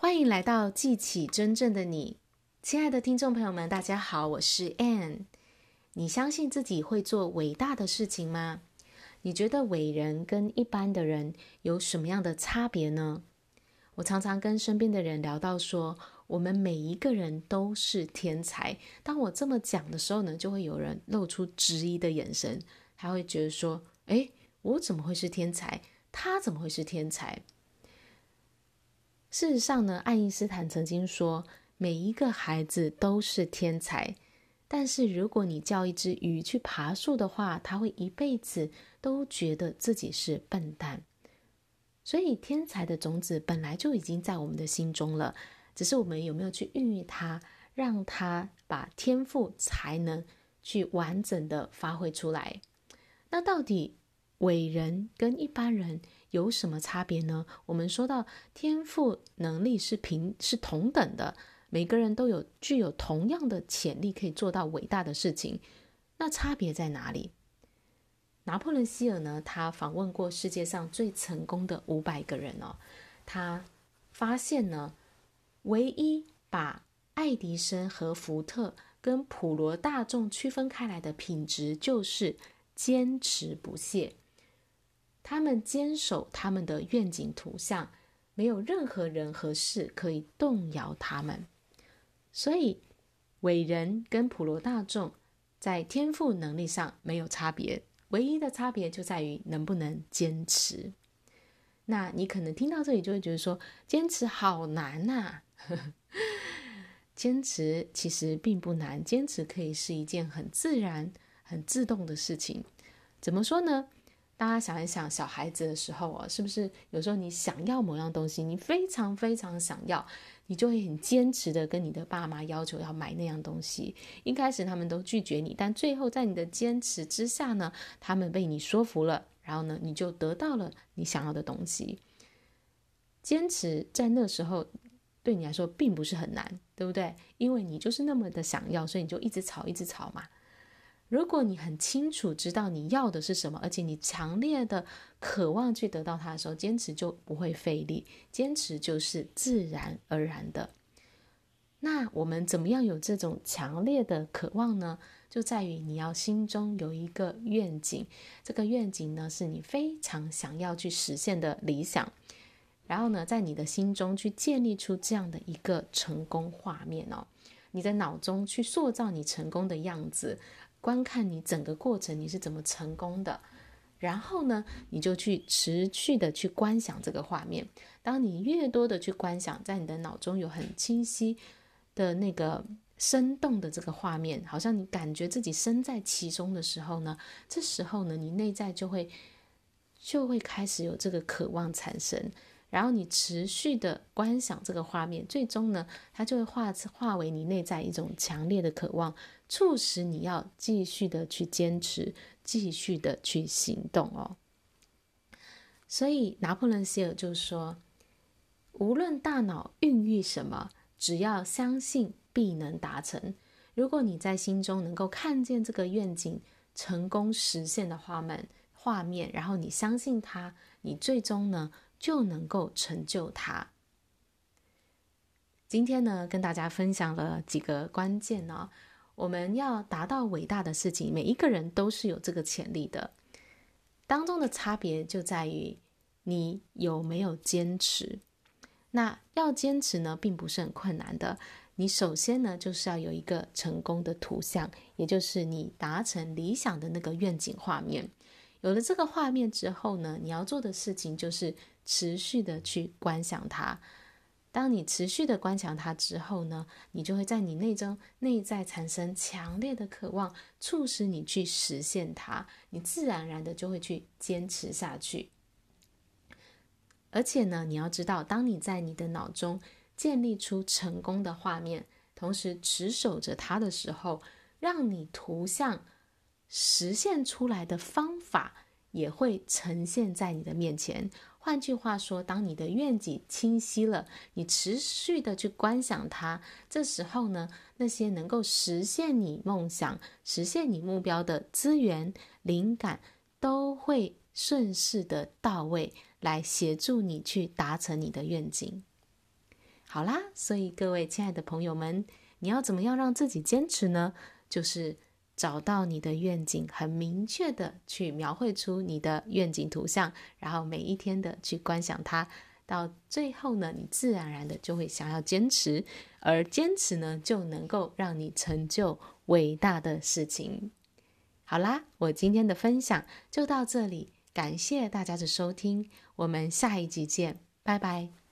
欢迎来到记起真正的你，亲爱的听众朋友们，大家好，我是 Ann。你相信自己会做伟大的事情吗？你觉得伟人跟一般的人有什么样的差别呢？我常常跟身边的人聊到说，我们每一个人都是天才。当我这么讲的时候呢，就会有人露出质疑的眼神，他会觉得说：“诶，我怎么会是天才？他怎么会是天才？”事实上呢，爱因斯坦曾经说，每一个孩子都是天才，但是如果你叫一只鱼去爬树的话，它会一辈子都觉得自己是笨蛋。所以，天才的种子本来就已经在我们的心中了，只是我们有没有去孕育它，让它把天赋才能去完整的发挥出来。那到底伟人跟一般人有什么差别呢？我们说到天赋能力是平是同等的，每个人都有具有同样的潜力，可以做到伟大的事情。那差别在哪里？拿破仑希尔呢？他访问过世界上最成功的五百个人哦，他发现呢，唯一把爱迪生和福特跟普罗大众区分开来的品质，就是坚持不懈。他们坚守他们的愿景图像，没有任何人和事可以动摇他们。所以，伟人跟普罗大众在天赋能力上没有差别，唯一的差别就在于能不能坚持。那你可能听到这里就会觉得说，坚持好难呐。坚持其实并不难，坚持可以是一件很自然、很自动的事情。怎么说呢？大家想一想，小孩子的时候啊，是不是有时候你想要某样东西，你非常非常想要，你就会很坚持的跟你的爸妈要求要买那样东西。一开始他们都拒绝你，但最后在你的坚持之下呢，他们被你说服了，然后呢，你就得到了你想要的东西。坚持在那时候对你来说并不是很难，对不对？因为你就是那么的想要，所以你就一直吵，一直吵嘛。如果你很清楚知道你要的是什么，而且你强烈的渴望去得到它的时候，坚持就不会费力，坚持就是自然而然的。那我们怎么样有这种强烈的渴望呢？就在于你要心中有一个愿景，这个愿景呢是你非常想要去实现的理想，然后呢，在你的心中去建立出这样的一个成功画面哦，你在脑中去塑造你成功的样子。观看你整个过程，你是怎么成功的，然后呢，你就去持续的去观想这个画面。当你越多的去观想，在你的脑中有很清晰的那个生动的这个画面，好像你感觉自己身在其中的时候呢，这时候呢，你内在就会就会开始有这个渴望产生。然后你持续的观想这个画面，最终呢，它就会化化为你内在一种强烈的渴望，促使你要继续的去坚持，继续的去行动哦。所以拿破仑希尔就说：“无论大脑孕育什么，只要相信，必能达成。如果你在心中能够看见这个愿景成功实现的画面，画面，然后你相信它，你最终呢，就能够成就它。今天呢，跟大家分享了几个关键呢、我们要达到伟大的事情，每一个人都是有这个潜力的。当中的差别就在于你有没有坚持。那要坚持呢，并不是很困难的。你首先呢，就是要有一个成功的图像，也就是你达成理想的那个愿景画面。有了这个画面之后呢，你要做的事情就是持续的去观想它。当你持续的观想它之后呢，你就会在你内中内在产生强烈的渴望，促使你去实现它。你自然而然的就会去坚持下去。而且呢，你要知道，当你在你的脑中建立出成功的画面，同时持守着它的时候，让你图像。实现出来的方法也会呈现在你的面前。换句话说，当你的愿景清晰了，你持续的去观想它，这时候呢，那些能够实现你梦想、实现你目标的资源、灵感，都会顺势的到位，来协助你去达成你的愿景。好啦，所以各位亲爱的朋友们，你要怎么样让自己坚持呢？就是找到你的愿景，很明确的去描绘出你的愿景图像，然后每一天的去观想它，到最后呢，你自然而然的就会想要坚持，而坚持呢，就能够让你成就伟大的事情。好啦，我今天的分享就到这里，感谢大家的收听，我们下一集见，拜拜。